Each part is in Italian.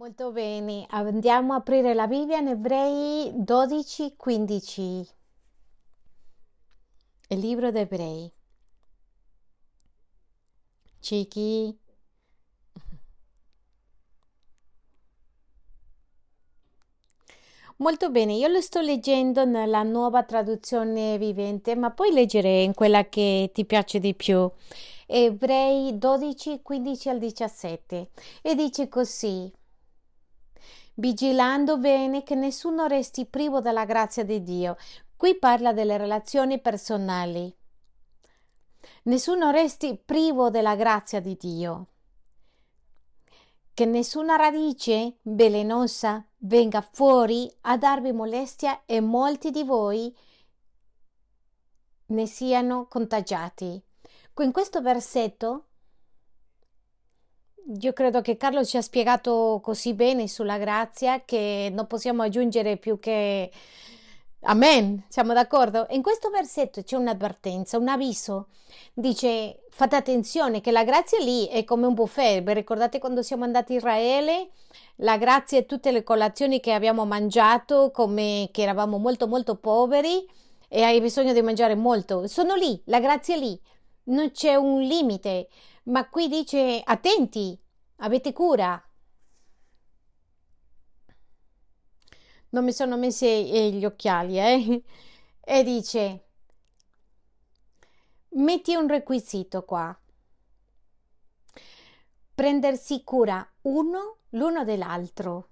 Molto bene, andiamo a aprire la Bibbia in Ebrei 12, 15. Il libro di Ebrei. Chiqui. Molto bene, io lo sto leggendo nella nuova traduzione vivente, ma puoi leggere in quella che ti piace di più. Ebrei 12, 15 al 17. E dice così vigilando bene che nessuno resti privo della grazia di Dio. Qui parla delle relazioni personali. Nessuno resti privo della grazia di Dio. Che nessuna radice velenosa venga fuori a darvi molestia e molti di voi ne siano contagiati. In questo versetto io credo che Carlo ci ha spiegato così bene sulla grazia che non possiamo aggiungere più che Amen, siamo d'accordo? In questo versetto c'è un'avvertenza, un avviso. Dice fate attenzione che la grazia lì è come un buffet. Vi ricordate quando siamo andati a Israele? La grazia e tutte le colazioni che abbiamo mangiato, come che eravamo molto molto poveri e hai bisogno di mangiare molto. Sono lì, la grazia è lì. Non c'è un limite. Ma qui dice attenti, avete cura. Non mi sono messi gli occhiali, eh? E dice, metti un requisito qua. Prendersi cura uno l'uno dell'altro.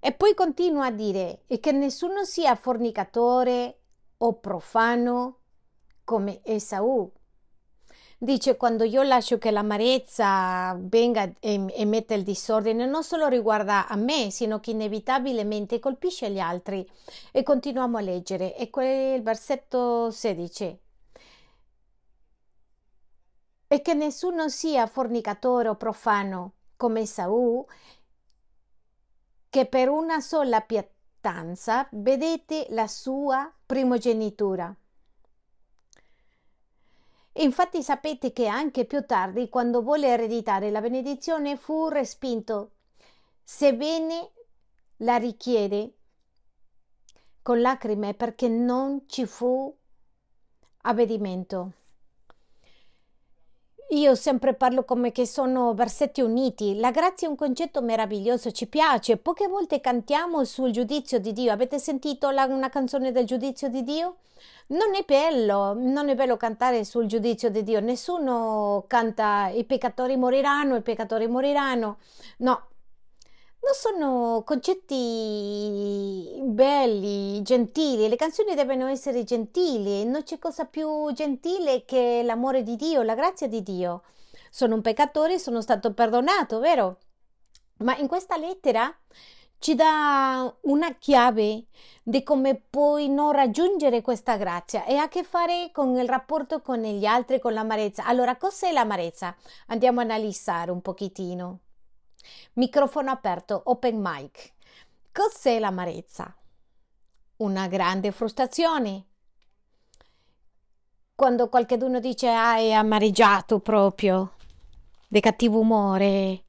E poi continua a dire e che nessuno sia fornicatore o profano come Esaù Dice quando io lascio che l'amarezza venga e, e metta il disordine, non solo riguarda a me, sino che inevitabilmente colpisce gli altri. E continuiamo a leggere. E quel versetto 16. E che nessuno sia fornicatore o profano come Saul, che per una sola pietanza vedete la sua primogenitura. Infatti sapete che anche più tardi, quando volle ereditare la benedizione, fu respinto, sebbene la richiede con lacrime perché non ci fu avvedimento. Io sempre parlo come che sono versetti uniti. La grazia è un concetto meraviglioso, ci piace. Poche volte cantiamo sul giudizio di Dio. Avete sentito la, una canzone del giudizio di Dio? Non è bello, non è bello cantare sul giudizio di Dio. Nessuno canta i peccatori moriranno, i peccatori moriranno. No, non sono concetti belli, gentili. Le canzoni devono essere gentili. Non c'è cosa più gentile che l'amore di Dio, la grazia di Dio. Sono un peccatore, sono stato perdonato, vero? Ma in questa lettera ci dà una chiave di come puoi non raggiungere questa grazia e ha a che fare con il rapporto con gli altri, con l'amarezza. Allora, cos'è l'amarezza? Andiamo a analizzare un pochettino. Microfono aperto, open mic. Cos'è l'amarezza? Una grande frustrazione. Quando qualcuno dice ah, è amareggiato proprio, di cattivo umore.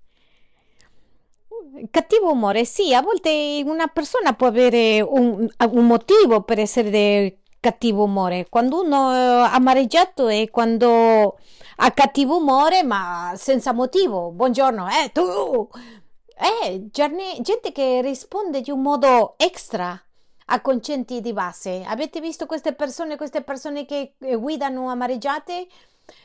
Cattivo umore, sì, a volte una persona può avere un, un motivo per essere di cattivo umore. Quando uno è amareggiato è quando ha cattivo umore, ma senza motivo. Buongiorno, eh, tu! Eh, gente che risponde di un modo extra a concetti di base. Avete visto queste persone, queste persone che guidano amareggiate?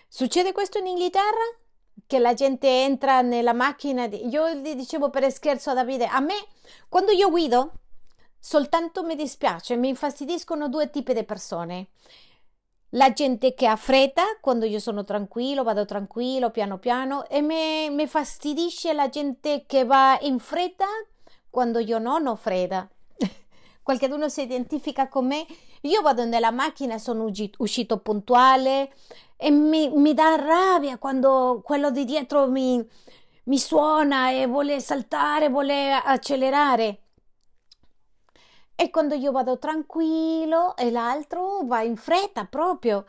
Succede questo in Inghilterra? Che la gente entra nella macchina. Io gli dicevo per scherzo a Davide, a me quando io guido soltanto mi dispiace, mi infastidiscono due tipi di persone la gente che ha fretta quando io sono tranquillo, vado tranquillo, piano piano, e mi, mi fastidisce la gente che va in fretta quando io non ho fretta. Qualcuno si identifica con me, io vado nella macchina, sono uscito puntuale e mi, mi dà rabbia quando quello di dietro mi, mi suona e vuole saltare, vuole accelerare. E quando io vado tranquillo e l'altro va in fretta proprio.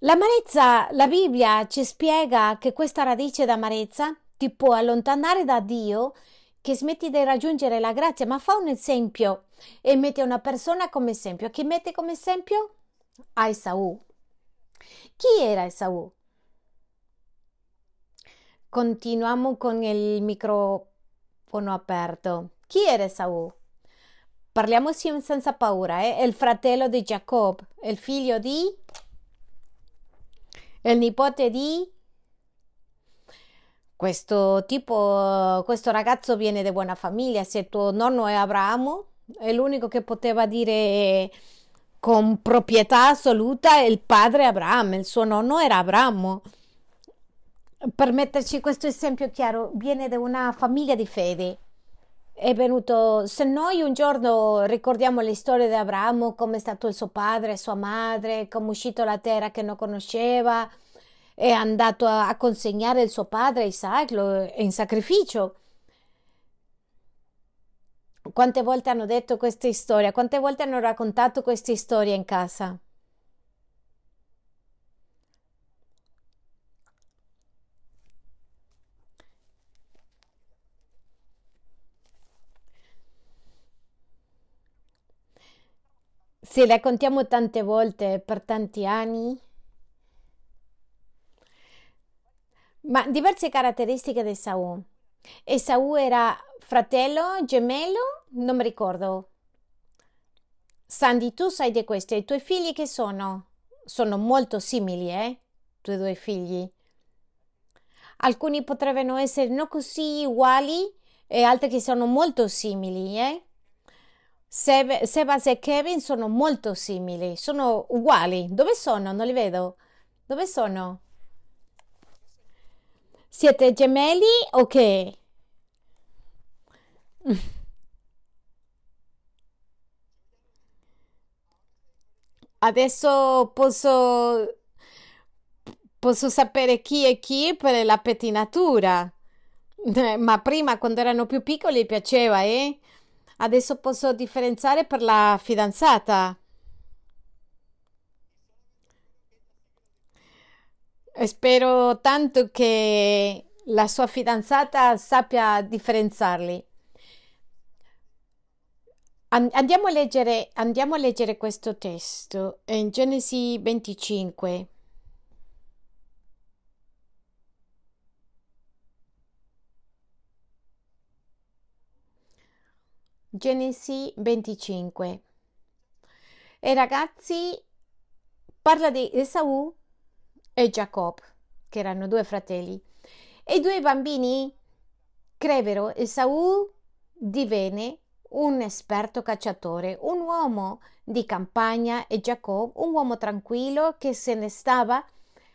L'amarezza, la Bibbia ci spiega che questa radice d'amarezza ti può allontanare da Dio, che smetti di raggiungere la grazia, ma fa un esempio e mette una persona come esempio. Chi mette come esempio? A Esaù. Chi era Esaù? Continuiamo con il microfono aperto. Chi era Esaù? Parliamo senza paura, eh? Il fratello di Giacobbe, il figlio di... il nipote di... Questo tipo, questo ragazzo viene da buona famiglia, se tuo nonno è Abramo, è l'unico che poteva dire con proprietà assoluta il padre Abramo, il suo nonno era Abramo. Per metterci questo esempio chiaro, viene da una famiglia di fede. È venuto, se noi un giorno ricordiamo le storie di Abramo, come è stato il suo padre, sua madre, come è uscito la terra che non conosceva, è andato a, consegnare il suo padre Isaac in sacrificio. Quante volte hanno detto queste storie? Quante volte hanno raccontato queste storie in casa? Se le contiamo tante volte per tanti anni, ma diverse caratteristiche di Esaù. Esaù era fratello, gemello, non mi ricordo. Sandy, tu sai di questo, i tuoi figli che sono? Sono molto simili, eh? I tuoi due figli. Alcuni potrebbero essere non così uguali e altri che sono molto simili, eh? Sebas e Kevin sono molto simili, sono uguali. Dove sono? Non li vedo. Dove sono? Siete gemelli o che? Adesso posso, posso sapere chi è chi per la pettinatura. Ma prima, quando erano più piccoli, piaceva, eh? Adesso posso differenziare per la fidanzata. Spero tanto che la sua fidanzata sappia differenziarli. Andiamo a leggere, andiamo a leggere questo testo in Genesi 25. Genesi 25. E ragazzi, parla di Esaù e Giacobbe, che erano due fratelli. E i due bambini crebero. Esaù divenne un esperto cacciatore, un uomo di campagna e Giacobbe un uomo tranquillo che se ne stava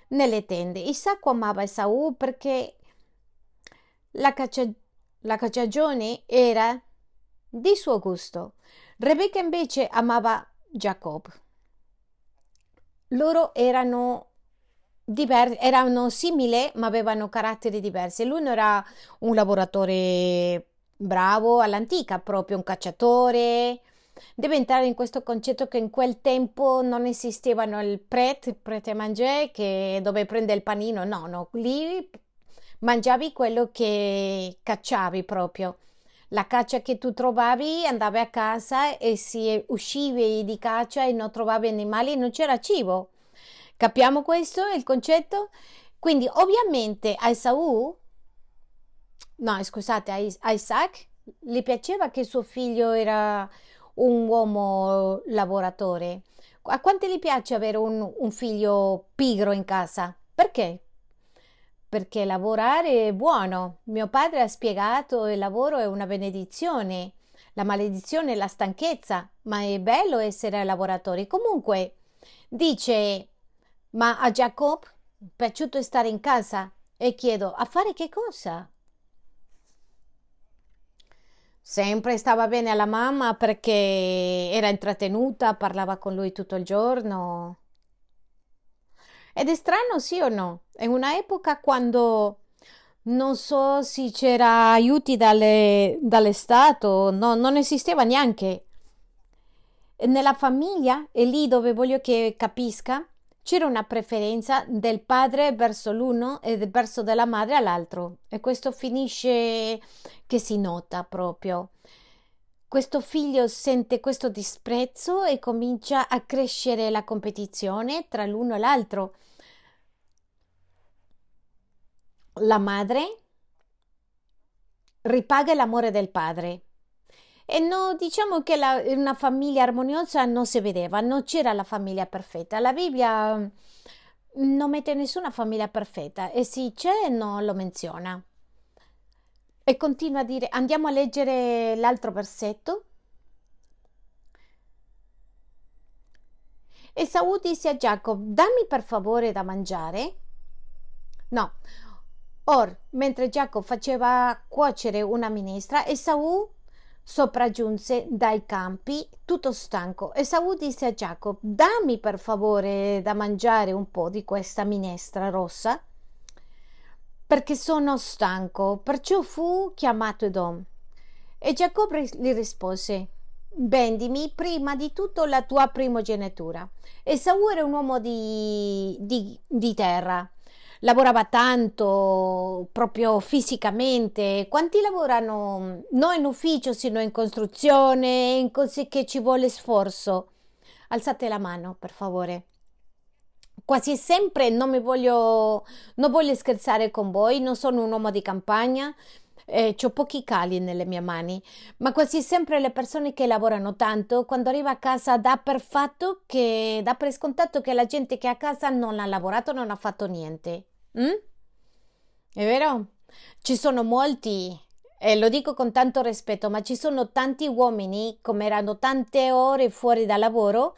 nelle tende. Isacco amava Esaù perché la, caccia, la cacciagione era di suo gusto. Rebecca invece amava Giacobbe. Loro erano diversi, erano simili ma avevano caratteri diversi. L'uno era un lavoratore bravo all'antica, proprio un cacciatore. Deve entrare in questo concetto che in quel tempo non esistevano il pret, pret à manger, che dove prende il panino, no, no, lì mangiavi quello che cacciavi proprio la caccia che tu trovavi, andavi a casa e se uscivi di caccia e non trovavi animali, non c'era cibo. Capiamo questo, il concetto? Quindi ovviamente a Esaù, no scusate, a Isaac gli piaceva che suo figlio era un uomo lavoratore. A quanti gli piace avere un, un figlio pigro in casa? Perché? perché lavorare è buono. Mio padre ha spiegato il lavoro è una benedizione, la maledizione è la stanchezza, ma è bello essere lavoratori. Comunque, dice, ma a Jacob è piaciuto stare in casa e chiedo, a fare che cosa? Sempre stava bene alla mamma perché era intrattenuta, parlava con lui tutto il giorno. Ed è strano, sì o no? È una epoca quando non so se c'era aiuti dalle, dalle Stato, no, non esisteva neanche. Nella famiglia è lì dove voglio che capisca c'era una preferenza del padre verso l'uno e verso della madre all'altro e questo finisce che si nota proprio. Questo figlio sente questo disprezzo e comincia a crescere la competizione tra l'uno e l'altro. La madre ripaga l'amore del padre. E no, diciamo che la, una famiglia armoniosa non si vedeva, non c'era la famiglia perfetta. La Bibbia mm, non mette nessuna famiglia perfetta e se c'è non lo menziona. E continua a dire, andiamo a leggere l'altro versetto. E Saul disse a Giacobbe, dammi per favore da mangiare. No, Or, mentre Giacobbe faceva cuocere una minestra, Esaù sopraggiunse dai campi tutto stanco. Esaù disse a Giacobbe: Dammi per favore da mangiare un po' di questa minestra rossa, perché sono stanco. Perciò fu chiamato Edom. E Giacobbe gli rispose: Vendimi prima di tutto la tua primogenitura. Esaù era un uomo di, di, di terra lavorava tanto proprio fisicamente. Quanti lavorano non in ufficio, sino in costruzione, in così che ci vuole sforzo? Alzate la mano, per favore. Quasi sempre non mi voglio, non voglio scherzare con voi, non sono un uomo di campagna, eh, ho pochi cali nelle mie mani, ma quasi sempre le persone che lavorano tanto, quando arriva a casa dà per fatto che, dà per scontato che la gente che è a casa non ha lavorato, non ha fatto niente. Mm? È vero? Ci sono molti, e lo dico con tanto rispetto, ma ci sono tanti uomini, come erano tante ore fuori dal lavoro,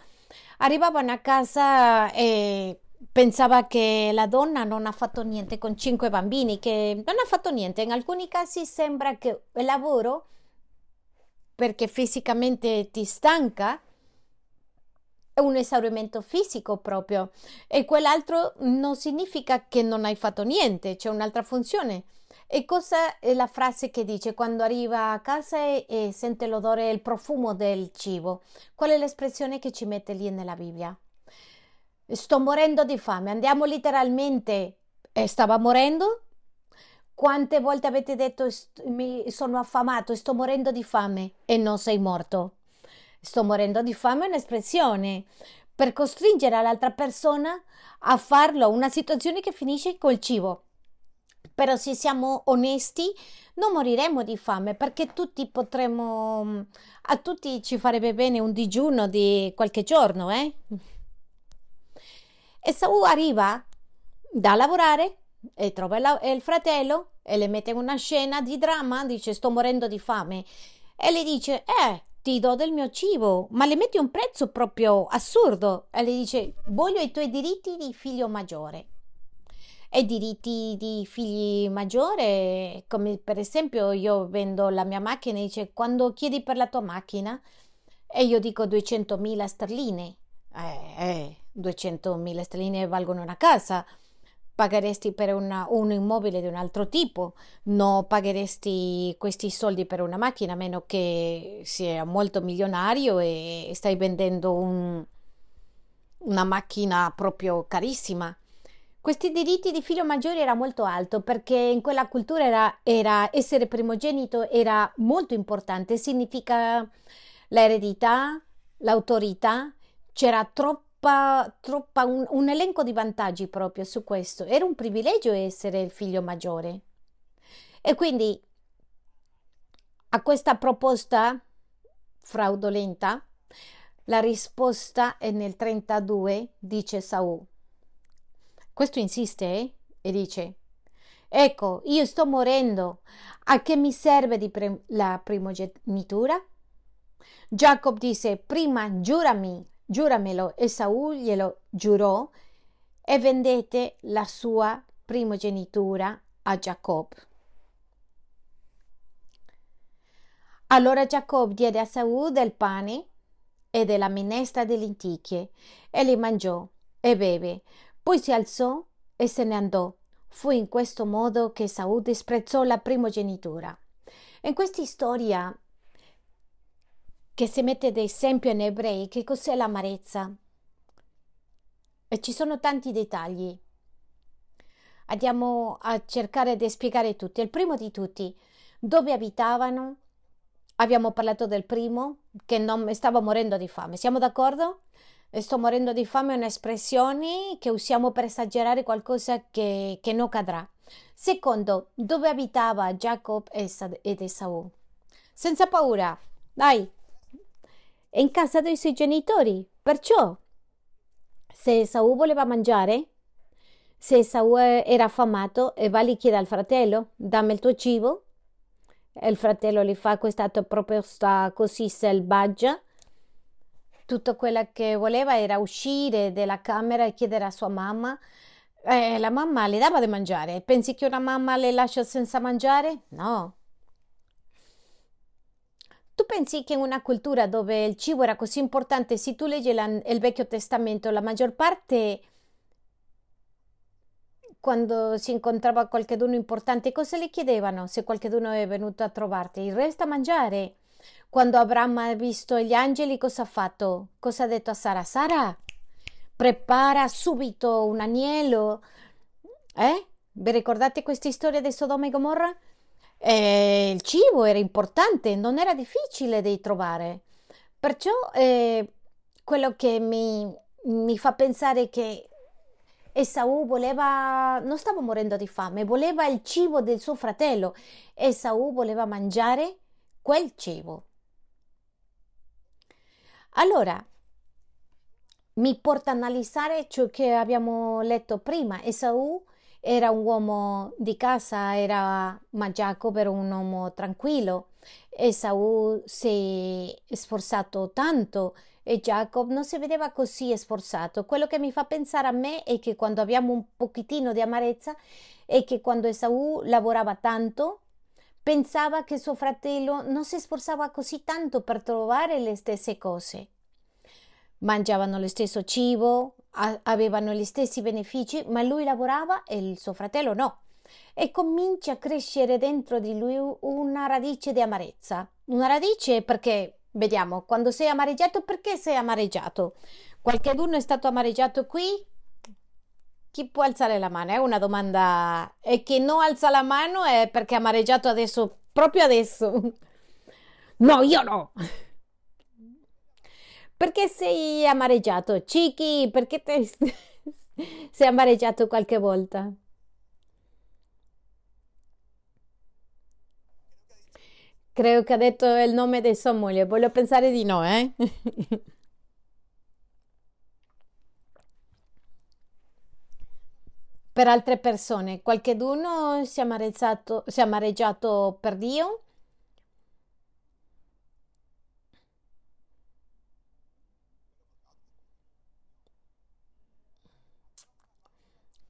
arrivavano a casa e pensava che la donna non ha fatto niente con cinque bambini, che non ha fatto niente. In alcuni casi sembra che il lavoro, perché fisicamente ti stanca, è un esaurimento fisico proprio e quell'altro non significa che non hai fatto niente, c'è un'altra funzione. E cosa è la frase che dice quando arriva a casa e, e sente l'odore e il profumo del cibo? Qual è l'espressione che ci mette lì nella Bibbia? Sto morendo di fame. Andiamo letteralmente. Eh, stava morendo? Quante volte avete detto mi sono affamato, sto morendo di fame e non sei morto? sto morendo di fame è un'espressione per costringere l'altra persona a farlo, una situazione che finisce col cibo. Però se siamo onesti non moriremo di fame perché tutti potremmo, a tutti ci farebbe bene un digiuno di qualche giorno, eh? E Saul arriva da lavorare e trova il fratello e le mette in una scena di dramma, dice sto morendo di fame e le dice eh ti do del mio cibo, ma le metti un prezzo proprio assurdo. E le dice, voglio i tuoi diritti di figlio maggiore. E diritti di figli maggiore, come per esempio io vendo la mia macchina e dice, quando chiedi per la tua macchina, e io dico 200.000 sterline. Eh, eh, 200.000 sterline valgono una casa. Pagheresti per una, un immobile di un altro tipo, non pagheresti questi soldi per una macchina a meno che sia molto milionario e stai vendendo un, una macchina proprio carissima. Questi diritti di figlio maggiore era molto alto perché in quella cultura era, era essere primogenito era molto importante, significa l'eredità, l'autorità, c'era troppo troppa, troppa un, un elenco di vantaggi proprio su questo. Era un privilegio essere il figlio maggiore. E quindi a questa proposta fraudolenta, la risposta è nel 32, dice Saul. Questo insiste eh? e dice, ecco, io sto morendo, a che mi serve pre- la primogenitura? Jacob disse, prima giurami giuramelo. E Saul glielo giurò e vendette la sua primogenitura a Giacobbe. Allora Giacobbe diede a Saul del pane e della minestra di lenticchie e li mangiò e beve. Poi si alzò e se ne andò. Fu in questo modo che Saul disprezzò la primogenitura. In questa storia che si mette ad esempio in ebrei che cos'è l'amarezza. e ci sono tanti dettagli. Andiamo a cercare di spiegare tutti. Il primo di tutti, dove abitavano? Abbiamo parlato del primo, che non stava morendo di fame. Siamo d'accordo? Sto morendo di fame è un'espressione che usiamo per esagerare qualcosa che, che non cadrà. Secondo, dove abitava Jacob ed Esaù? Senza paura, dai, è in casa dei suoi genitori. Perciò, se Esaù voleva mangiare, se Esaù era affamato e va lì chiede al fratello, dammi il tuo cibo, e il fratello gli fa questa proposta così selvaggia, tutto quello che voleva era uscire dalla camera e chiedere a sua mamma. Eh, la mamma le dava da mangiare. Pensi che una mamma le lascia senza mangiare? No. Tu pensi che in una cultura dove il cibo era così importante, se tu leggi la, il Vecchio Testamento, la maggior parte, quando si incontrava qualcuno importante, cosa le chiedevano se qualcuno è venuto a trovarti? Il resto a mangiare. Quando Abramo ha visto gli angeli, cosa ha fatto? Cosa ha detto a Sara? Sara, prepara subito un agnello. Eh? Vi ricordate questa storia di Sodoma e Gomorra? Eh, il cibo era importante, non era difficile da trovare. Perciò eh, quello che mi, mi fa pensare che Esaù voleva, non stava morendo di fame, voleva il cibo del suo fratello. Esaù voleva mangiare quel cibo. Allora, mi porta a analizzare ciò che abbiamo letto prima. Esaù era un uomo di casa, era, Giacobbe era un uomo tranquillo. Esaù si è sforzato tanto e Jacob non si vedeva così sforzato. Quello che mi fa pensare a me è che quando abbiamo un pochettino di amarezza è che quando Esaù lavorava tanto Pensava che suo fratello non si sforzava così tanto per trovare le stesse cose. Mangiavano lo stesso cibo, avevano gli stessi benefici, ma lui lavorava e il suo fratello no. E comincia a crescere dentro di lui una radice di amarezza. Una radice perché, vediamo, quando sei amareggiato, perché sei amareggiato? Qualcuno è stato amareggiato qui? Chi può alzare la mano? È una domanda. E chi non alza la mano è perché ha amareggiato adesso, proprio adesso. No, io no. Perché sei amareggiato? Ciki, perché te... sei amareggiato qualche volta? Credo che ha detto il nome di sua moglie. Voglio pensare di no, eh? per altre persone. Qualcheduno si è amareggiato, si è amareggiato per Dio?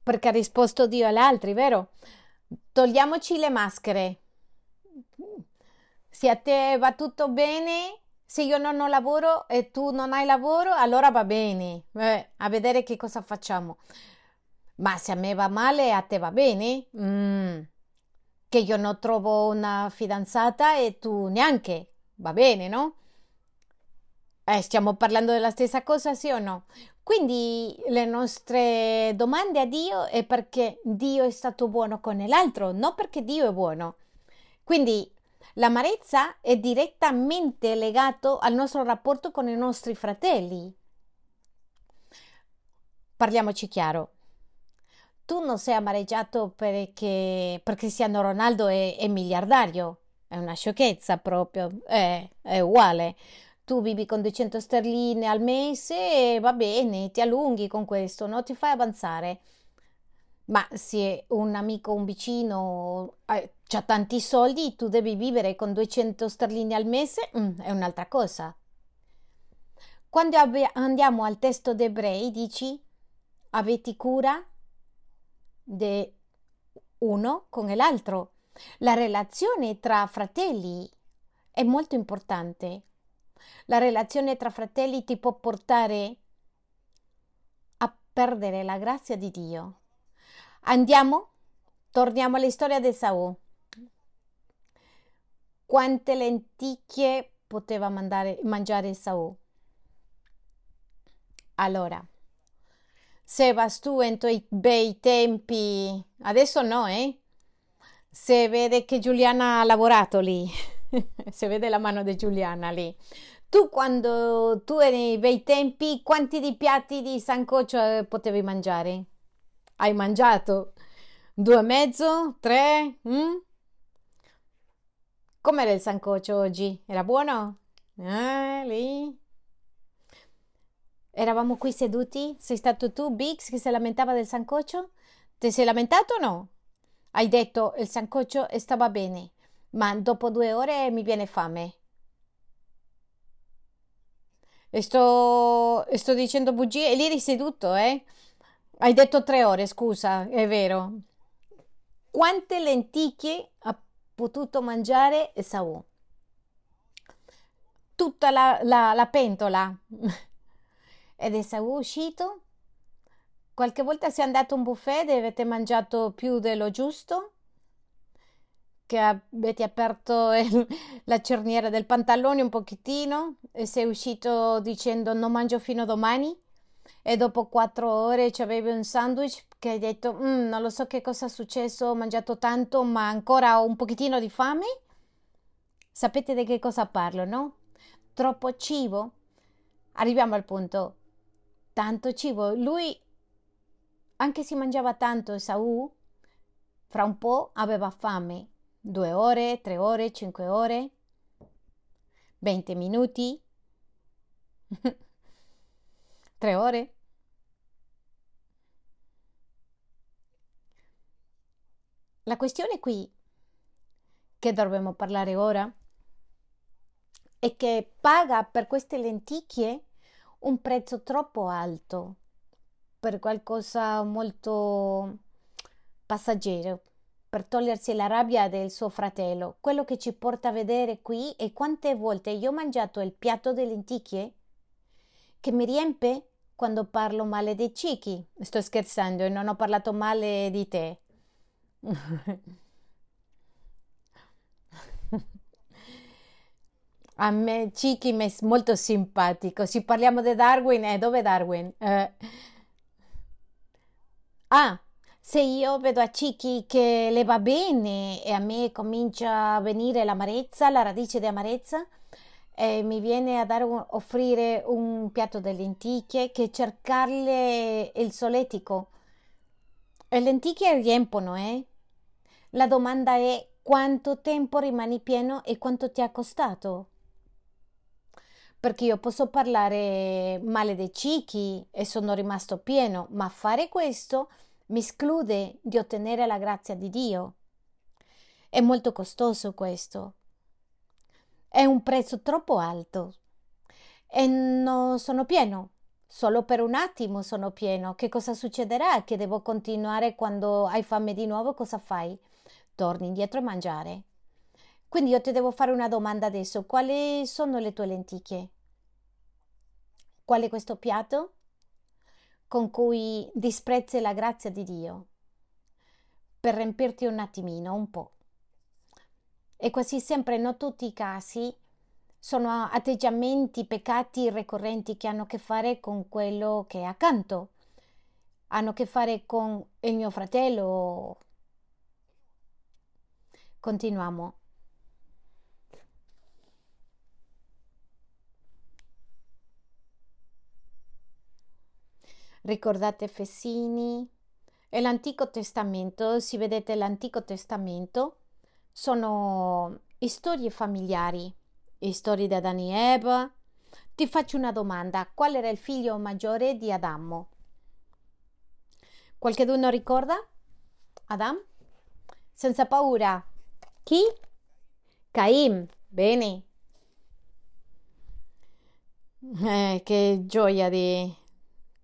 Perché ha risposto Dio agli altri, vero? Togliamoci le maschere. Se a te va tutto bene, se io non ho lavoro e tu non hai lavoro, allora va bene. Eh, a vedere che cosa facciamo. Ma se a me va male, a te va bene? Mm. Che io non trovo una fidanzata e tu neanche. Va bene, no? Eh, stiamo parlando della stessa cosa, sì o no? Quindi le nostre domande a Dio è perché Dio è stato buono con l'altro, non perché Dio è buono. Quindi l'amarezza è direttamente legato al nostro rapporto con i nostri fratelli. Parliamoci chiaro tu non sei amareggiato perché, perché Cristiano Ronaldo è, è, miliardario, è una sciocchezza proprio, è, è uguale. Tu vivi con 200 sterline al mese e va bene, ti allunghi con questo, non ti fai avanzare. Ma se un amico, un vicino eh, ha tanti soldi, tu devi vivere con 200 sterline al mese, mm, è un'altra cosa. Quando andiamo al testo d'Ebrei, dici avete cura di uno con l'altro. La relazione tra fratelli è molto importante. La relazione tra fratelli ti può portare a perdere la grazia di Dio. Andiamo? Torniamo alla storia di Saul. Quante lenticchie poteva mandare, mangiare Saul? Allora, Se vas tu in tuoi bei tempi, adesso no, eh? Se vede che Giuliana ha lavorato lì, se vede la mano di Giuliana lì. Tu quando tu eri nei bei tempi, quanti di piatti di sancocio eh, potevi mangiare? Hai mangiato? Due e mezzo? Tre? Mm? Com'era il sancocio oggi? Era buono? Ah, lì. Eravamo qui seduti? Sei stato tu, Bix, che si lamentava del sancocio? Ti sei lamentato o no? Hai detto il sancocio stava bene, ma dopo due ore mi viene fame. E sto, e sto dicendo bugie e lì eri seduto, eh? Hai detto tre ore, scusa, è vero. Quante lenticchie ha potuto mangiare Esaù? Tutta la, la, la pentola. Ed Esaù è uscito? Qualche volta si è andato a un buffet e avete mangiato più dello giusto? Che avete aperto il, la cerniera del pantalone un pochettino e sei uscito dicendo non mangio fino a domani e dopo quattro ore ci avevi un sandwich che hai detto mm, non lo so che cosa è successo, ho mangiato tanto ma ancora ho un pochettino di fame? Sapete di che cosa parlo, no? Troppo cibo? Arriviamo al punto. Tanto cibo. Lui, anche se mangiava tanto Esaù, fra un po' aveva fame due ore, tre ore, cinque ore, venti minuti, tre ore. La questione qui che dovremmo parlare ora è che paga per queste lenticchie un prezzo troppo alto per qualcosa molto passeggero per togliersi la rabbia del suo fratello. Quello che ci porta a vedere qui è quante volte io ho mangiato il piatto di lenticchie che mi riempie quando parlo male dei ciechi. Sto scherzando e non ho parlato male di te. A me Cicchi mi è molto simpatico. Se parliamo di Darwin, eh, dove Darwin? Eh. Ah, se io vedo a Cicchi che le va bene e a me comincia a venire l'amarezza, la radice di amarezza, e mi viene a dare un, offrire un piatto di lenticchie che cercarle il solletico. Le lenticchie riempono, eh? La domanda è quanto tempo rimani pieno e quanto ti ha costato? Perché io posso parlare male dei cicchi e sono rimasto pieno, ma fare questo mi esclude di ottenere la grazia di Dio. È molto costoso questo. È un prezzo troppo alto. E non sono pieno. Solo per un attimo sono pieno. Che cosa succederà? Che devo continuare quando hai fame di nuovo? Cosa fai? Torni indietro a mangiare. Quindi io ti devo fare una domanda adesso. Quali sono le tue lenticchie? Qual è questo piatto? Con cui disprezzi la grazia di Dio per riempirti un attimino, un po'. E quasi sempre, non tutti i casi, sono atteggiamenti, peccati ricorrenti che hanno a che fare con quello che è accanto, hanno a che fare con il mio fratello. Continuiamo. Ricordate Fessini e l'Antico Testamento, se vedete l'Antico Testamento, sono storie familiari, storie di Adamo e Eva. Ti faccio una domanda, qual era il figlio maggiore di Adamo? Qualcuno ricorda? Adam? Senza paura. Chi? Caim. Bene. Eh, che gioia di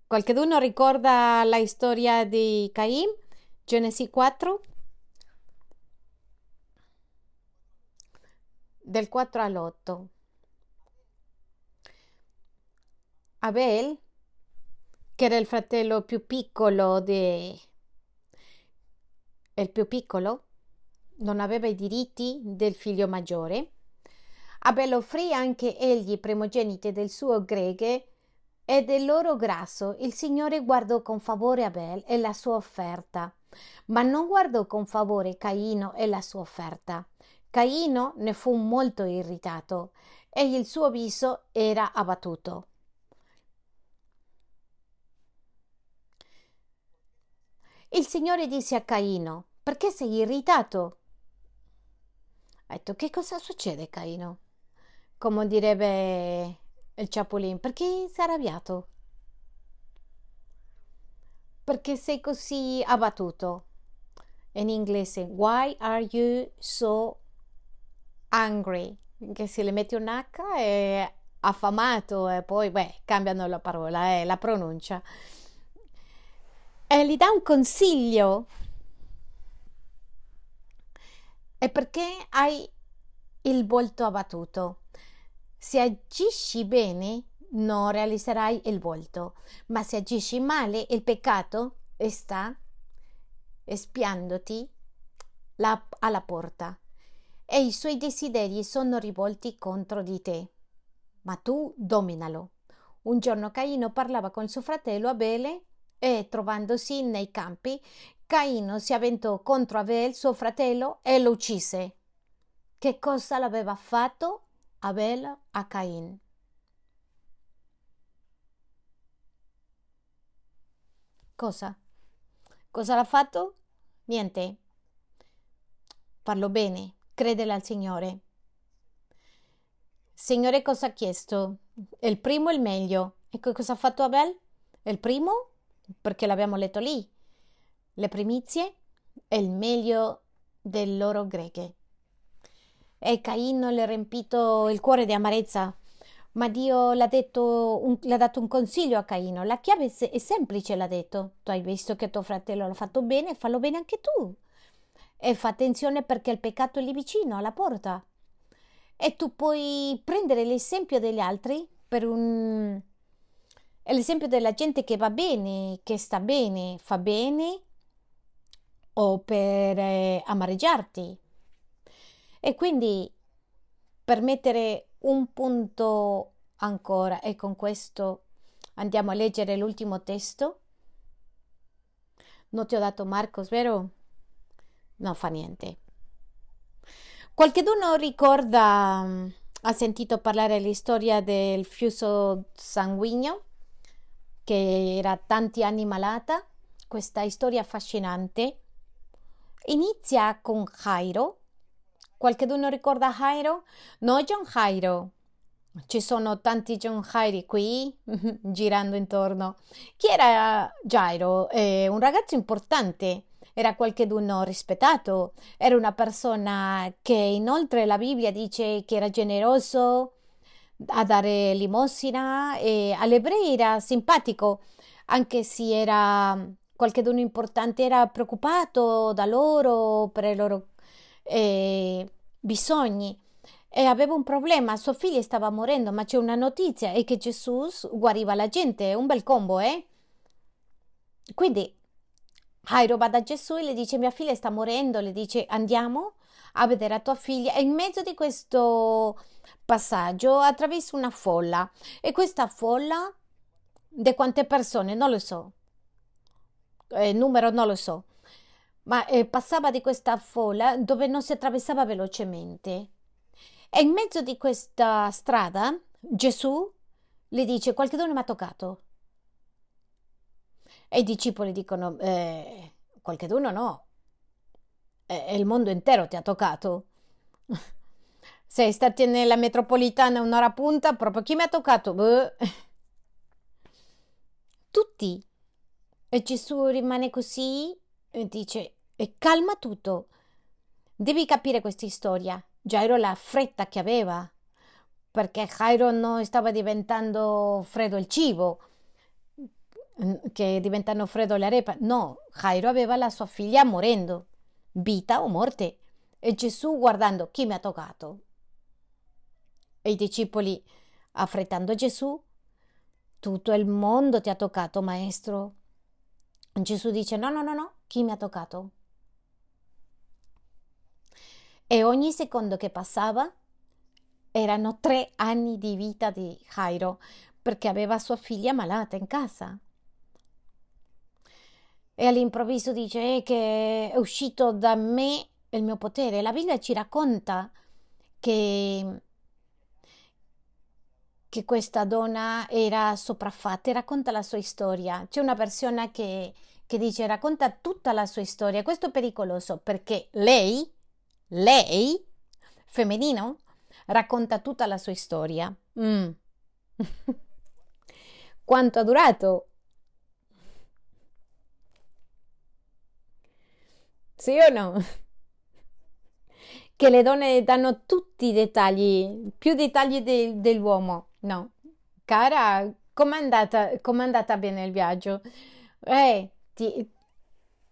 Qualcuno ricorda la storia di Caim? Genesi 4? Del 4 all'8. Abel, che era il fratello più piccolo di... il più piccolo, non aveva i diritti del figlio maggiore. Abel offrì anche egli primogenite del suo greghe e del loro grasso il Signore guardò con favore Abel e la sua offerta, ma non guardò con favore Caino e la sua offerta. Caino ne fu molto irritato e il suo viso era abbattuto. Il Signore disse a Caino, perché sei irritato? Ha detto, che cosa succede, Caino? Come direbbe il Ciapolin, perché sei arrabbiato? Perché sei così abbattuto? In inglese, why are you so angry? Che se le metti un H è affamato e poi, beh, cambiano la parola, eh, la pronuncia. E gli dà un consiglio. E perché hai il volto abbattuto? Se agisci bene, non realizzerai il volto, ma se agisci male, il peccato sta espiandoti la, alla porta e i suoi desideri sono rivolti contro di te. Ma tu dominalo. Un giorno Caino parlava con suo fratello Abele e, trovandosi nei campi, Caino si avventò contro Abel, suo fratello, e lo uccise. Che cosa l'aveva fatto? Abel a Cain. Cosa? Cosa l'ha fatto? Niente. Farlo bene, credere al Signore. Signore cosa ha chiesto? Il primo è il meglio. E cosa ha fatto Abel? Il primo? Perché l'abbiamo letto lì. Le primizie è il meglio del loro greghe e Caino le ha riempito il cuore di amarezza. Ma Dio l'ha, un, l'ha dato un consiglio a Caino. La chiave è semplice, l'ha detto. Tu hai visto che tuo fratello l'ha fatto bene, fallo bene anche tu. E fa attenzione perché il peccato è lì vicino, alla porta. E tu puoi prendere l'esempio degli altri per un... L'esempio della gente che va bene, che sta bene, fa bene, o per eh, amareggiarti, e quindi per mettere un punto ancora, e con questo andiamo a leggere l'ultimo testo. Non ti ho dato Marcos, vero? Non fa niente. Qualcheduno ricorda, ha sentito parlare della storia del flusso sanguigno che era tanti anni malata? Questa storia affascinante inizia con Jairo Qualcuno ricorda Jairo? No, John Jairo. Ci sono tanti John Jairi qui girando intorno. Chi era Jairo? Eh, un ragazzo importante. Era qualcuno rispettato. Era una persona che inoltre la Bibbia dice che era generoso a dare limosina e agli ebrei era simpatico, anche se era qualcuno importante, era preoccupato da loro per i loro eh, bisogni. E aveva un problema, suo figlio stava morendo, ma c'è una notizia, è che Gesù guariva la gente, un bel combo, eh? Quindi Jairo va da Gesù e le dice mia figlia sta morendo, le dice andiamo a vedere a tua figlia e in mezzo di questo passaggio attraverso una folla. E questa folla di quante persone? Non lo so, eh, numero non lo so, ma eh, passava di questa folla dove non si attraversava velocemente. E in mezzo di questa strada Gesù le dice: Qualcuno mi ha toccato. E i discepoli dicono: eh, Qualcuno no. Eh, il mondo intero ti ha toccato. Sei stati nella metropolitana un'ora punta, proprio chi mi ha toccato? Beh. Tutti. E Gesù rimane così e dice e calma tutto. Devi capire questa storia. Jairo la fretta che aveva, perché Jairo non stava diventando freddo il cibo, che diventano freddo le arepe. No, Jairo aveva la sua figlia morendo, vita o morte. E Gesù guardando chi mi ha toccato. E i discepoli affrettando Gesù. Tutto il mondo ti ha toccato, maestro. Gesù dice: No, no, no, no, chi mi ha toccato? E ogni secondo che passava erano tre anni di vita di Jairo, perché aveva sua figlia malata in casa. E all'improvviso dice eh, che è uscito da me il mio potere. La Bibbia ci racconta che, che questa donna era sopraffatta e racconta la sua storia. C'è una persona che, che dice racconta tutta la sua storia. Questo è pericoloso perché lei, lei, femminino, racconta tutta la sua storia. Mm. Quanto ha durato? Sì o no? Che le donne danno tutti i dettagli, più dettagli de- dell'uomo. No. Cara, com'è andata, com'è andata bene il viaggio? Eh, ti,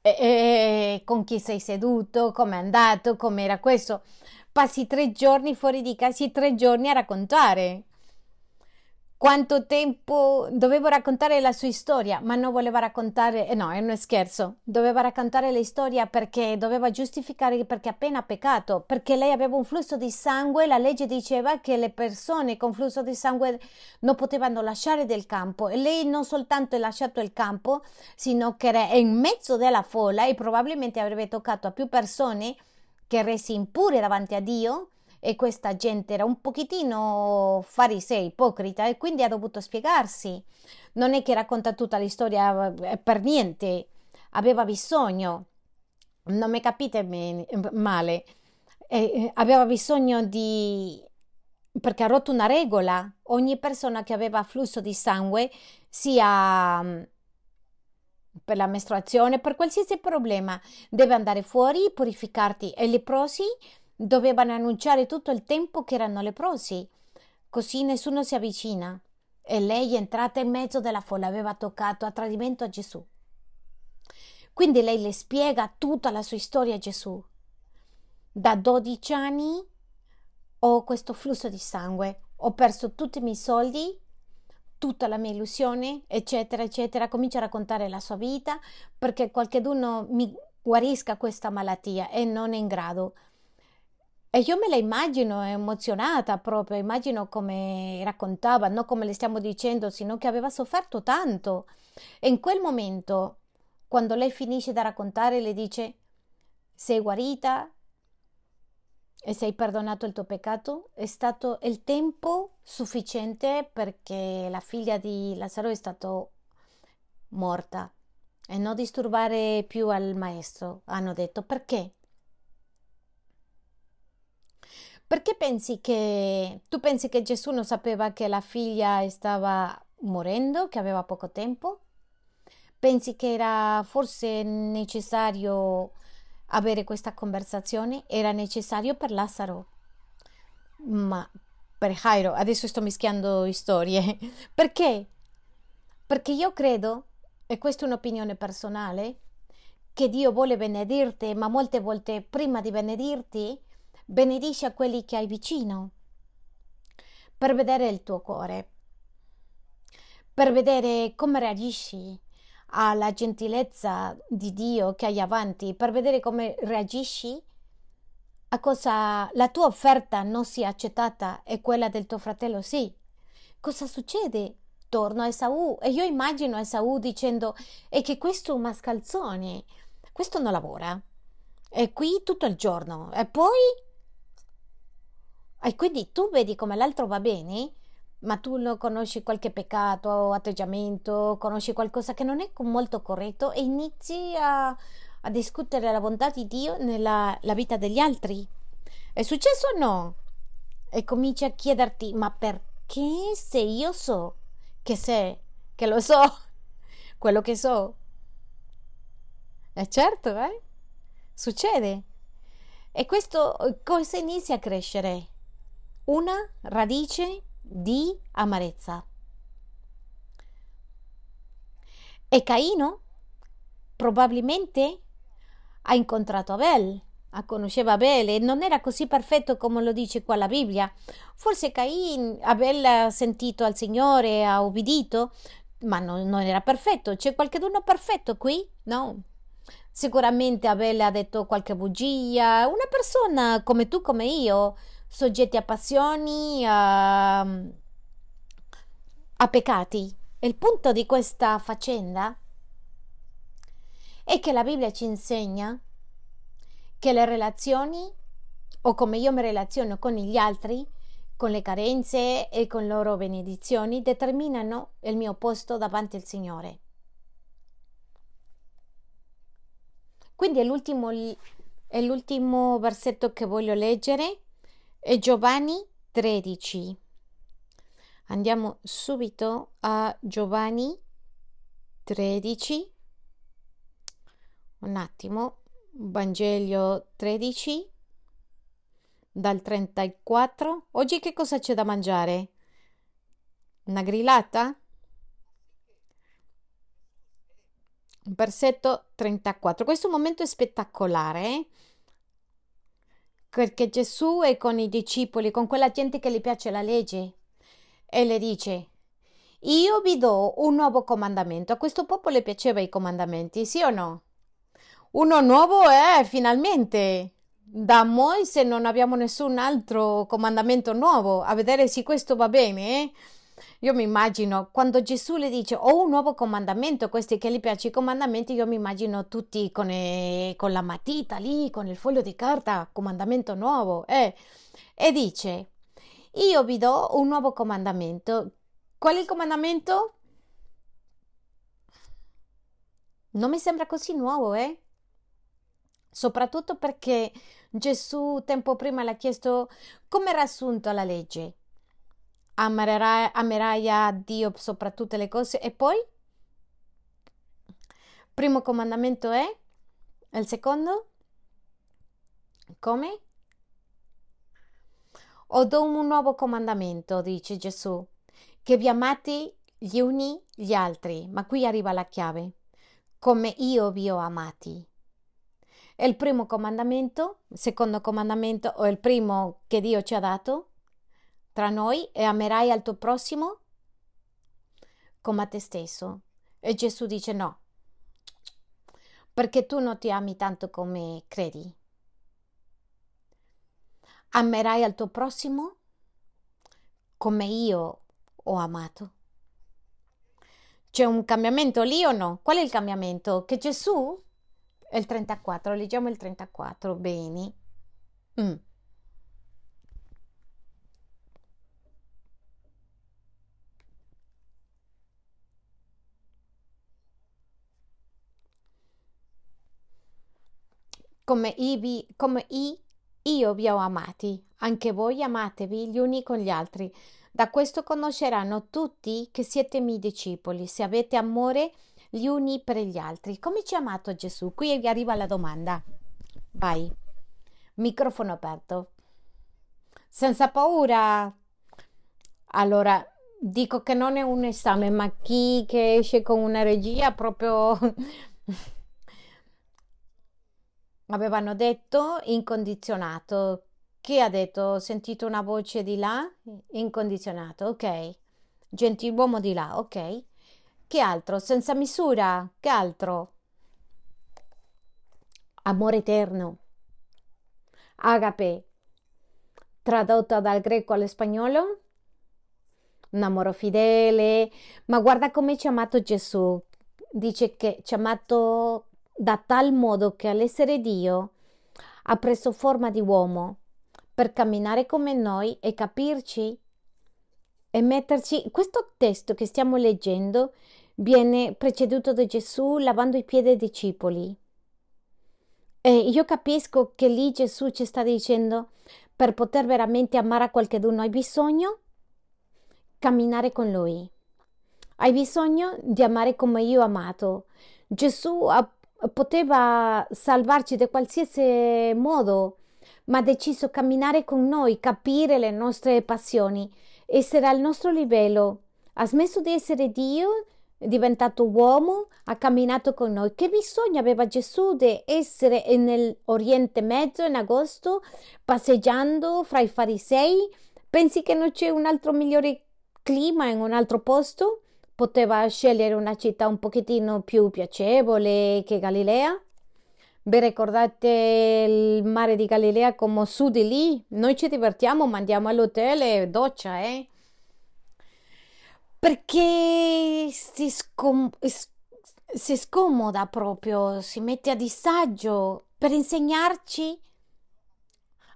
eh, eh, con chi sei seduto, com'è andato, com'era questo. Passi tre giorni fuori di casa, tre giorni a raccontare quanto tempo dovevo raccontare la sua storia, ma non voleva raccontare, eh no, è uno scherzo, doveva raccontare la storia perché doveva giustificare perché appena peccato, perché lei aveva un flusso di sangue, la legge diceva che le persone con flusso di sangue non potevano lasciare del campo e lei non soltanto ha lasciato il campo, sino che era in mezzo della folla e probabilmente avrebbe toccato a più persone che resi impure davanti a Dio e questa gente era un pochettino farisei, ipocrita e quindi ha dovuto spiegarsi. Non è che racconta tutta la storia eh, per niente, aveva bisogno, non mi capite male, eh, aveva bisogno di... perché ha rotto una regola, ogni persona che aveva flusso di sangue, sia mm, per la mestruazione, per qualsiasi problema, deve andare fuori, purificarti e leprosi Dovevano annunciare tutto il tempo che erano leprosi, così nessuno si avvicina. E lei, entrata in mezzo della folla, aveva toccato a tradimento a Gesù. Quindi lei le spiega tutta la sua storia a Gesù. Da 12 anni ho questo flusso di sangue, ho perso tutti i miei soldi, tutta la mia illusione, eccetera, eccetera. Comincia a raccontare la sua vita perché qualcuno mi guarisca questa malattia e non è in grado. E io me la immagino emozionata proprio, immagino come raccontava, non come le stiamo dicendo, sino che aveva sofferto tanto. E in quel momento, quando lei finisce da raccontare, le dice: Sei guarita e sei perdonato il tuo peccato? È stato il tempo sufficiente perché la figlia di Lazzaro è stata morta. E non disturbare più al maestro, hanno detto perché? Perché pensi che tu pensi che Gesù non sapeva che la figlia stava morendo, che aveva poco tempo? Pensi che era forse necessario avere questa conversazione? Era necessario per Lazzaro. Ma per Jairo, adesso sto mischiando storie. Perché? Perché io credo, e questa è un'opinione personale, che Dio vuole benedirti, ma molte volte prima di benedirti benedici a quelli che hai vicino, per vedere il tuo cuore, per vedere come reagisci alla gentilezza di Dio che hai avanti, per vedere come reagisci a cosa la tua offerta non sia accettata e quella del tuo fratello sì. Cosa succede? Torno a Esaù? E io immagino Esaù dicendo è che questo mascalzone, questo non lavora, è qui tutto il giorno. E poi e quindi tu vedi come l'altro va bene, ma tu lo conosci qualche peccato o atteggiamento, conosci qualcosa che non è molto corretto e inizi a, a discutere la bontà di Dio nella vita degli altri. È successo o no? E cominci a chiederti, ma perché se io so che sei, che lo so, quello che so? E certo, eh? Succede. E questo cosa inizia a crescere? Una radice di amarezza. E Caino probabilmente ha incontrato Abel, conosceva Abel e non era così perfetto come lo dice qua la Bibbia. Forse Cain, Abel ha sentito al Signore, ha obbedito, ma non, non era perfetto. C'è qualcuno perfetto qui? No. Sicuramente Abel ha detto qualche bugia. Una persona come tu, come io, soggetti a passioni, a, a ha peccati. Il punto di questa faccenda è che la Bibbia ci insegna che le relazioni o come io mi relaziono con gli altri, con le carenze e con le loro benedizioni, determinano il mio posto davanti al Signore. Quindi è l'ultimo, è l'ultimo versetto che voglio leggere, è Giovanni 13. Andiamo subito a Giovanni 13. Un attimo, Vangelo 13 dal 34. Oggi che cosa c'è da mangiare? Una grillata? Versetto 34. Questo momento è spettacolare eh? Perché Gesù è con i discepoli, con quella gente che gli piace la legge e le dice io vi do un nuovo comandamento. A questo popolo piaceva i comandamenti, sì o no? Uno nuovo è finalmente. Da Moise non abbiamo nessun altro comandamento nuovo. A vedere se questo va bene. Eh? Io mi immagino quando Gesù le dice ho un nuovo comandamento, questi che gli piace i comandamenti, io mi immagino tutti con, eh, con la matita lì, con il foglio di carta, comandamento nuovo. Eh? E dice io vi do un nuovo comandamento. Qual è il comandamento? Non mi sembra così nuovo, eh? Soprattutto perché Gesù tempo prima l'ha chiesto come era assunto la legge. Amerai, amerai a Dio sopra tutte le cose e poi? Primo comandamento è? Il secondo? Come? Ho do un nuovo comandamento, dice Gesù, che vi amate gli uni gli altri, ma qui arriva la chiave, come io vi ho amati. Il primo comandamento, secondo comandamento o il primo che Dio ci ha dato tra noi e amerai al tuo prossimo come a te stesso. E Gesù dice no, perché tu non ti ami tanto come credi. Amerai al tuo prossimo come io ho amato. C'è un cambiamento lì o no? Qual è il cambiamento? Che Gesù il 34, leggiamo il 34, bene. Mm. Come, ivi, come i, io vi ho amati, anche voi amatevi gli uni con gli altri. Da questo conosceranno tutti che siete miei discepoli, se avete amore gli uni per gli altri. Come ci ha amato Gesù? Qui vi arriva la domanda. Vai. Microfono aperto. Senza paura. Allora, dico che non è un esame, ma chi che esce con una regia proprio avevano detto incondizionato. Chi ha detto? Ho sentito una voce di là? Incondizionato, ok. Gentiluomo di là, ok. Che altro? Senza misura? Che altro? Amore eterno. Agape. Tradotta dal greco allo spagnolo? Un amore fedele. Ma guarda come ci ha amato Gesù. Dice che ci ha amato da tal modo che all'essere Dio ha preso forma di uomo per camminare come noi e capirci e metterci. Questo testo che stiamo leggendo viene preceduto da Gesù lavando i piedi ai discepoli. E io capisco che lì Gesù ci sta dicendo, per poter veramente amare a qualcuno hai bisogno camminare con lui. Hai bisogno di amare come io ho amato. Gesù ha, poteva salvarci da qualsiasi modo, ma ha deciso di camminare con noi, capire le nostre passioni, essere al nostro livello. Ha smesso di essere Dio è diventato uomo, ha camminato con noi. Che bisogno aveva Gesù di essere nell'Oriente Mezzo in agosto, passeggiando fra i farisei? Pensi che non c'è un altro migliore clima in un altro posto? Poteva scegliere una città un pochettino più piacevole che Galilea? Vi ricordate il mare di Galilea come su di lì? Noi ci divertiamo, ma andiamo all'hotel e doccia, eh? perché si, scom- si scomoda proprio, si mette a disagio per insegnarci.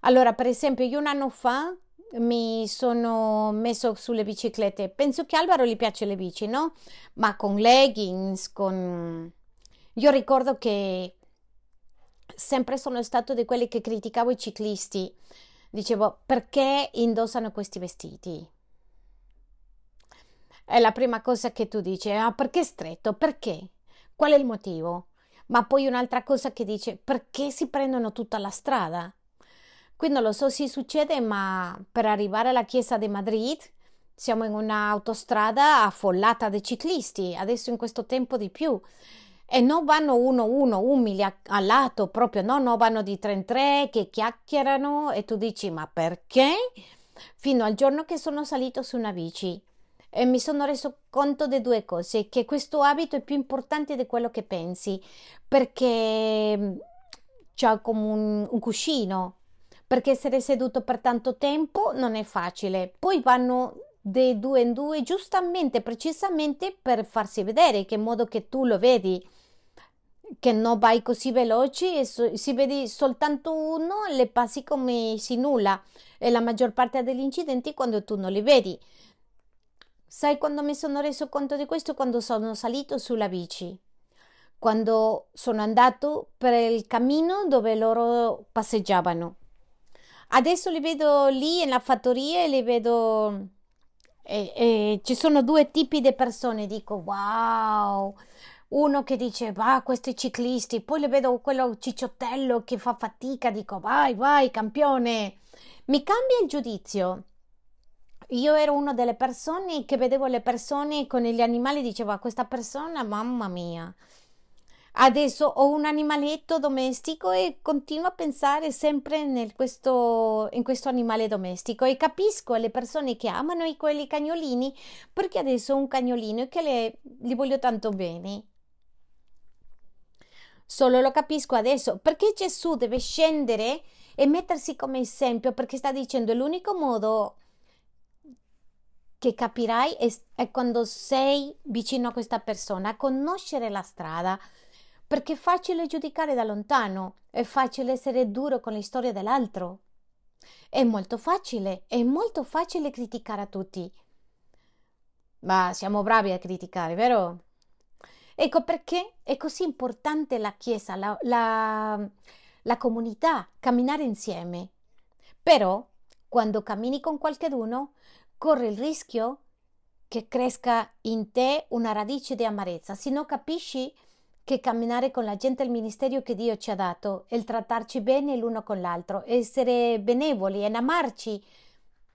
Allora, per esempio, io un anno fa mi sono messo sulle biciclette. Penso che Alvaro gli piace le bici, no? Ma con leggings, con... Io ricordo che sempre sono stato di quelli che criticavo i ciclisti. Dicevo, perché indossano questi vestiti? È la prima cosa che tu dici, ah, perché stretto? Perché? Qual è il motivo? Ma poi un'altra cosa che dice, perché si prendono tutta la strada? Qui non lo so se succede, ma per arrivare alla chiesa di Madrid siamo in un'autostrada affollata di ciclisti, adesso in questo tempo di più. E non vanno uno uno, umili a, a lato proprio, no, no, vanno di tre in tre che chiacchierano e tu dici ma perché? Fino al giorno che sono salito su una bici e mi sono reso conto di due cose, che questo abito è più importante di quello che pensi, perché mm, c'è come un, un cuscino, perché essere seduto per tanto tempo non è facile. Poi vanno di due in due, giustamente, precisamente per farsi vedere, che in modo che tu lo vedi, che non vai così veloci e so, si vedi soltanto uno, le passi come si nulla. E la maggior parte degli incidenti quando tu non li vedi. Sai quando mi sono reso conto di questo? Quando sono salito sulla bici, quando sono andato per il cammino dove loro passeggiavano. Adesso li vedo lì nella fattoria e li vedo... E, e ci sono due tipi di persone, dico wow, uno che dice va questi ciclisti, poi le vedo quello cicciottello che fa fatica, dico vai vai campione, mi cambia il giudizio. Io ero una delle persone che vedevo le persone con gli animali, dicevo a questa persona, mamma mia. Adesso ho un animaletto domestico e continuo a pensare sempre nel questo, in questo animale domestico e capisco le persone che amano i, quelli cagnolini perché adesso ho un cagnolino e che le, li voglio tanto bene. Solo lo capisco adesso. Perché Gesù deve scendere e mettersi come esempio? Perché sta dicendo l'unico modo che capirai è, è quando sei vicino a questa persona, conoscere la strada, perché è facile giudicare da lontano, è facile essere duro con la storia dell'altro. È molto facile, è molto facile criticare a tutti. Ma siamo bravi a criticare, vero? Ecco perché è così importante la Chiesa, la, la, la comunità, camminare insieme. Però, quando cammini con qualcuno, corre il rischio che cresca in te una radice di amarezza. Se non capisci che camminare con la gente è il ministero che Dio ci ha dato, il trattarci bene l'uno con l'altro, essere benevoli e amarci,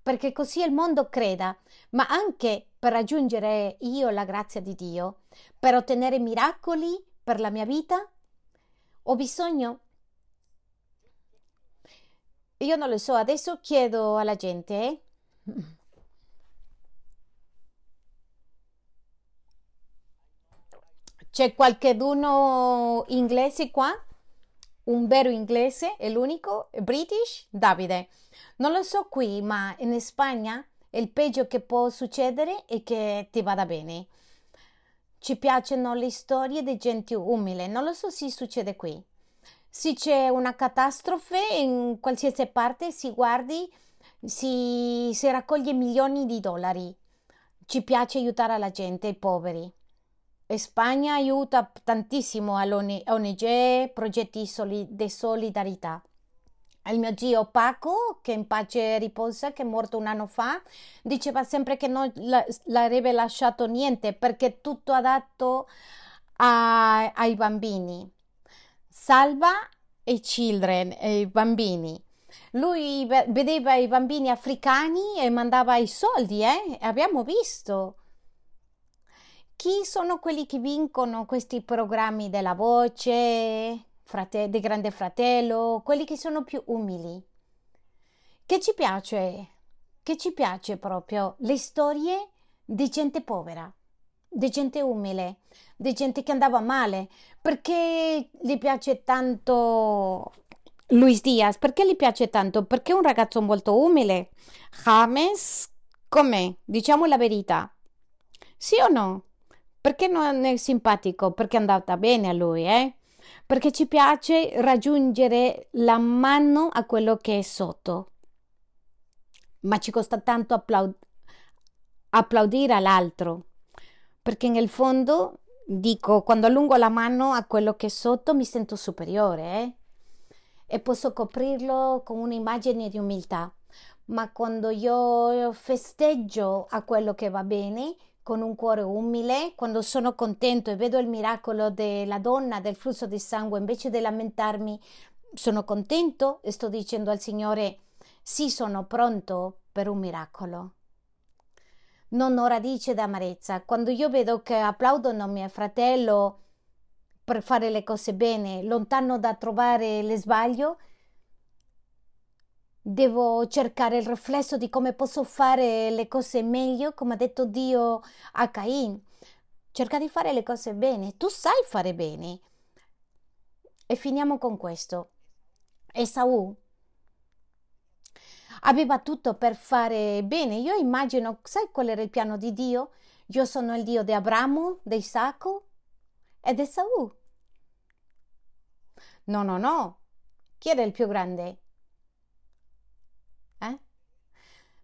perché così il mondo creda, ma anche per raggiungere io la grazia di Dio, per ottenere miracoli per la mia vita, ho bisogno. Io non lo so, adesso chiedo alla gente, eh? C'è qualcheduno inglese qua? Un vero inglese? È l'unico? British? Davide. Non lo so qui, ma in Spagna il peggio che può succedere è che ti vada bene. Ci piacciono le storie di gente umile. Non lo so se succede qui. Se c'è una catastrofe in qualsiasi parte, si guardi, si, si raccoglie milioni di dollari. Ci piace aiutare la gente, i poveri. Spagna aiuta tantissimo all'ONG, progetti di solidarietà. Il mio zio Paco, che in pace riposa, che è morto un anno fa, diceva sempre che non l'avrebbe lasciato niente perché tutto adatto a, ai bambini. Salva i children, i bambini. Lui vedeva i bambini africani e mandava i soldi, eh? Abbiamo visto chi sono quelli che vincono questi programmi della voce, frate- di Grande Fratello, quelli che sono più umili? Che ci piace? Che ci piace proprio? Le storie di gente povera, di gente umile, di gente che andava male. Perché gli piace tanto Luis Diaz? Perché gli piace tanto? Perché è un ragazzo molto umile. James, com'è? Diciamo la verità Sì o no? Perché non è simpatico? Perché è andata bene a lui, eh? Perché ci piace raggiungere la mano a quello che è sotto. Ma ci costa tanto applaud- applaudire all'altro. Perché nel fondo, dico, quando allungo la mano a quello che è sotto mi sento superiore, eh? E posso coprirlo con un'immagine di umiltà. Ma quando io festeggio a quello che va bene, con un cuore umile, quando sono contento e vedo il miracolo della donna, del flusso di sangue, invece di lamentarmi, sono contento e sto dicendo al Signore, sì, sono pronto per un miracolo. Non ho radice d'amarezza. Quando io vedo che applaudono mio fratello per fare le cose bene, lontano da trovare le sbaglio, Devo cercare il riflesso di come posso fare le cose meglio, come ha detto Dio a Cain. Cerca di fare le cose bene. Tu sai fare bene. E finiamo con questo. Esaù aveva tutto per fare bene. Io immagino, sai qual era il piano di Dio? Io sono il Dio di Abramo, di Isacco ed Esaù. No, no, no. Chi era il più grande? Eh?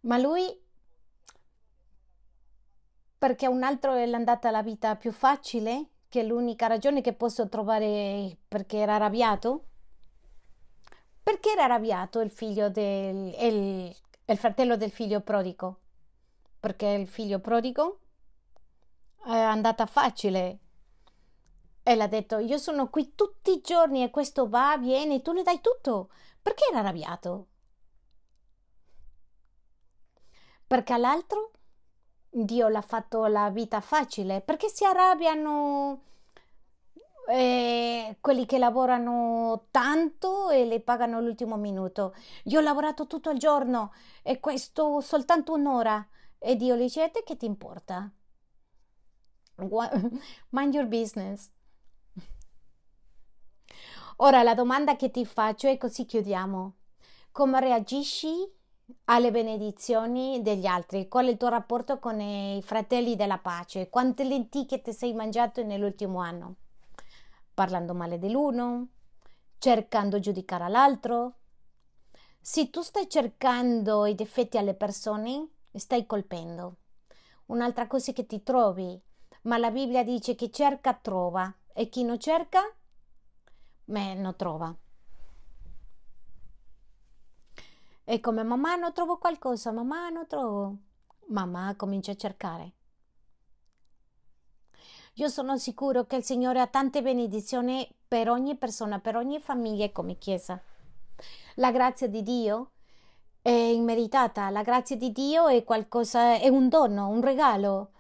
Ma lui, perché un altro è andata la vita più facile, che l'unica ragione che posso trovare perché era arrabbiato? Perché era arrabbiato il figlio del il, il fratello del figlio prodigo? Perché il figlio prodigo è andata facile. E l'ha detto: Io sono qui tutti i giorni e questo va, viene, tu le dai tutto. Perché era arrabbiato? Perché all'altro Dio l'ha fatto la vita facile. Perché si arrabbiano eh, quelli che lavorano tanto e le pagano l'ultimo minuto. Io ho lavorato tutto il giorno e questo soltanto un'ora. E Dio gli dice: che ti importa? Mind your business. Ora la domanda che ti faccio è così chiudiamo. Come reagisci alle benedizioni degli altri. Qual è il tuo rapporto con i fratelli della pace? Quante lenticchie ti sei mangiato nell'ultimo anno? Parlando male dell'uno, cercando di giudicare l'altro. Se tu stai cercando i difetti alle persone, stai colpendo. Un'altra cosa è che ti trovi, ma la Bibbia dice che cerca trova e chi non cerca, me non trova. E come mamma non trovo qualcosa, mamma non trovo. Mamma comincia a cercare. Io sono sicuro che il Signore ha tante benedizioni per ogni persona, per ogni famiglia come Chiesa. La grazia di Dio è immeritata, la grazia di Dio è qualcosa, è un dono, un regalo.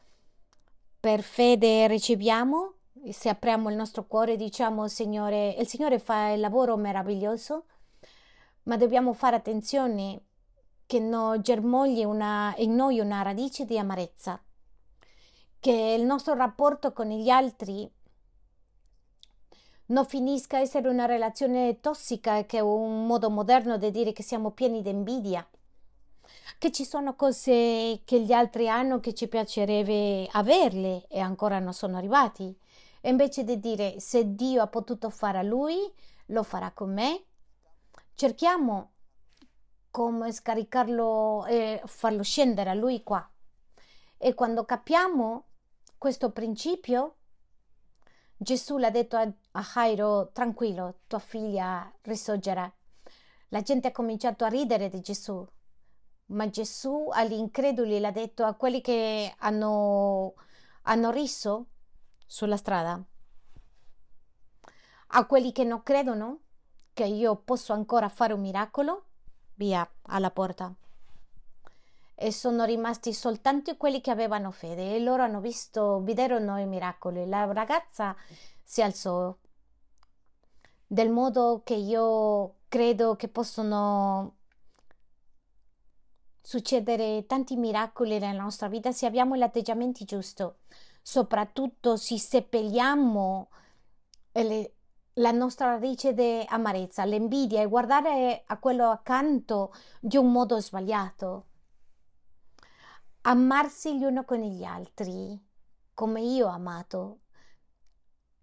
Per fede riceviamo, se apriamo il nostro cuore e diciamo Signore, il Signore fa il lavoro meraviglioso ma dobbiamo fare attenzione che non germogli una, in noi una radice di amarezza, che il nostro rapporto con gli altri non finisca essere una relazione tossica che è un modo moderno di dire che siamo pieni di invidia, che ci sono cose che gli altri hanno che ci piacerebbe averle e ancora non sono arrivati. E invece di dire se Dio ha potuto fare a lui, lo farà con me, cerchiamo come scaricarlo e farlo scendere a lui qua. E quando capiamo questo principio, Gesù l'ha detto a, a Jairo, tranquillo, tua figlia risorgerà. La gente ha cominciato a ridere di Gesù, ma Gesù agli increduli l'ha detto a quelli che hanno, hanno riso sulla strada, a quelli che non credono, che io posso ancora fare un miracolo? Via, alla porta. E sono rimasti soltanto quelli che avevano fede e loro hanno visto, videro i miracoli. La ragazza si alzò del modo che io credo che possono succedere tanti miracoli nella nostra vita se abbiamo gli atteggiamenti giusti, soprattutto se seppelliamo le, la nostra radice di amarezza, l'invidia e guardare a quello accanto di un modo sbagliato. Amarsi gli uno con gli altri come io ho amato,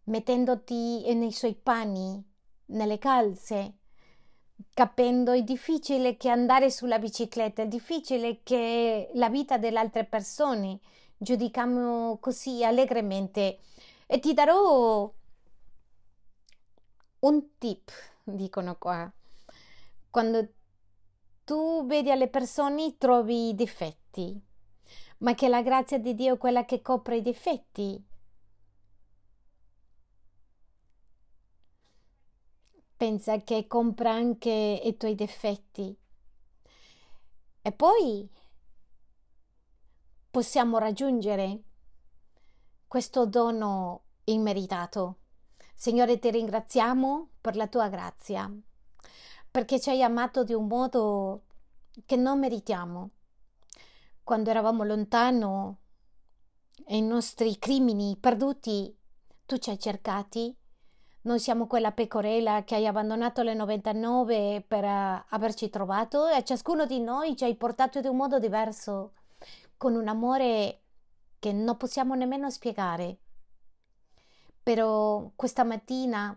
mettendoti nei suoi panni, nelle calze, capendo è difficile che andare sulla bicicletta, è difficile che la vita delle altre persone giudichiamo così allegremente. E ti darò un tip, dicono qua. Quando tu vedi alle persone trovi i difetti, ma che la grazia di Dio è quella che copre i difetti. Pensa che compra anche i tuoi difetti. E poi possiamo raggiungere questo dono immeritato. Signore, ti ringraziamo per la tua grazia, perché ci hai amato di un modo che non meritiamo. Quando eravamo lontano e i nostri crimini perduti, tu ci hai cercati. Noi siamo quella pecorella che hai abbandonato le 99 per uh, averci trovato e a ciascuno di noi ci hai portato di un modo diverso con un amore che non possiamo nemmeno spiegare. Però questa mattina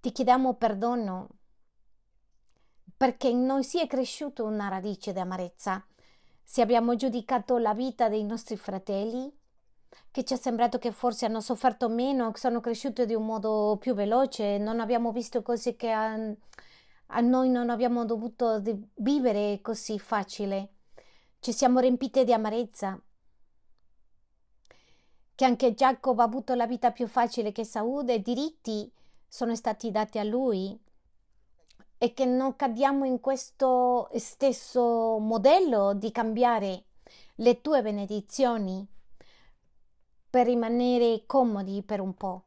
ti chiediamo perdono perché in noi si è cresciuta una radice di amarezza. Se abbiamo giudicato la vita dei nostri fratelli, che ci è sembrato che forse hanno sofferto meno, sono cresciuti di un modo più veloce, non abbiamo visto cose che a, a noi non abbiamo dovuto vivere così facile. Ci siamo riempite di amarezza. Che anche Giacobbe ha avuto la vita più facile che Saud e diritti sono stati dati a lui e che non cadiamo in questo stesso modello di cambiare le tue benedizioni per rimanere comodi per un po',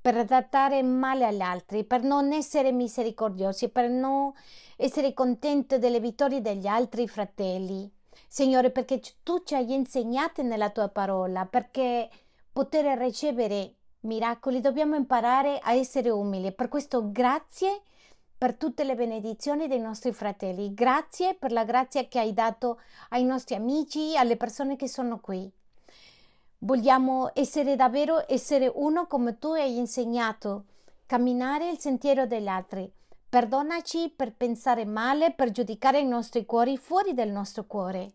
per trattare male agli altri, per non essere misericordiosi, per non essere contenti delle vittorie degli altri fratelli. Signore, perché tu ci hai insegnato nella tua parola, perché poter ricevere miracoli dobbiamo imparare a essere umili. Per questo grazie per tutte le benedizioni dei nostri fratelli. Grazie per la grazia che hai dato ai nostri amici, alle persone che sono qui. Vogliamo essere davvero essere uno come tu hai insegnato, camminare il sentiero degli altri. Perdonaci per pensare male, per giudicare i nostri cuori fuori del nostro cuore.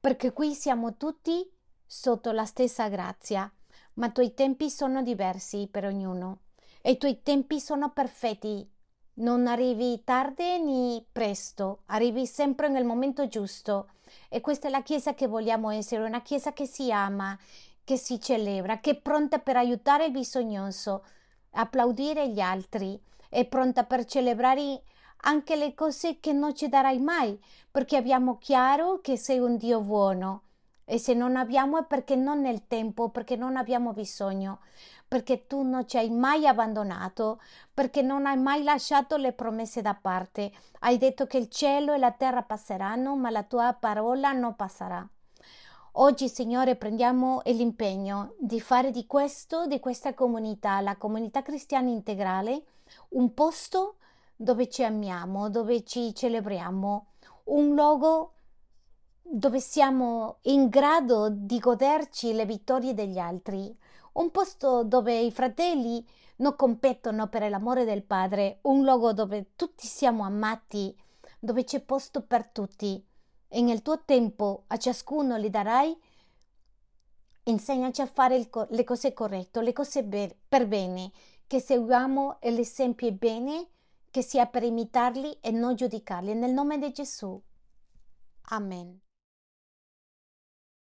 Perché qui siamo tutti sotto la stessa grazia, ma i tuoi tempi sono diversi per ognuno e i tuoi tempi sono perfetti. Non arrivi tardi né presto, arrivi sempre nel momento giusto. E questa è la Chiesa che vogliamo essere, una Chiesa che si ama, che si celebra, che è pronta per aiutare il bisognoso, applaudire gli altri è pronta per celebrare anche le cose che non ci darai mai, perché abbiamo chiaro che sei un Dio buono. E se non abbiamo è perché non nel tempo, perché non abbiamo bisogno, perché tu non ci hai mai abbandonato, perché non hai mai lasciato le promesse da parte. Hai detto che il cielo e la terra passeranno, ma la tua parola non passerà. Oggi, Signore, prendiamo l'impegno di fare di questo, di questa comunità, la comunità cristiana integrale, un posto dove ci amiamo, dove ci celebriamo, un luogo dove siamo in grado di goderci le vittorie degli altri, un posto dove i fratelli non competono per l'amore del Padre, un luogo dove tutti siamo amati, dove c'è posto per tutti. E nel tuo tempo a ciascuno li darai insegnaci a fare co- le cose corrette, le cose be- per bene, che seguiamo l'esempio bene, che sia per imitarli e non giudicarli. Nel nome di Gesù. Amen.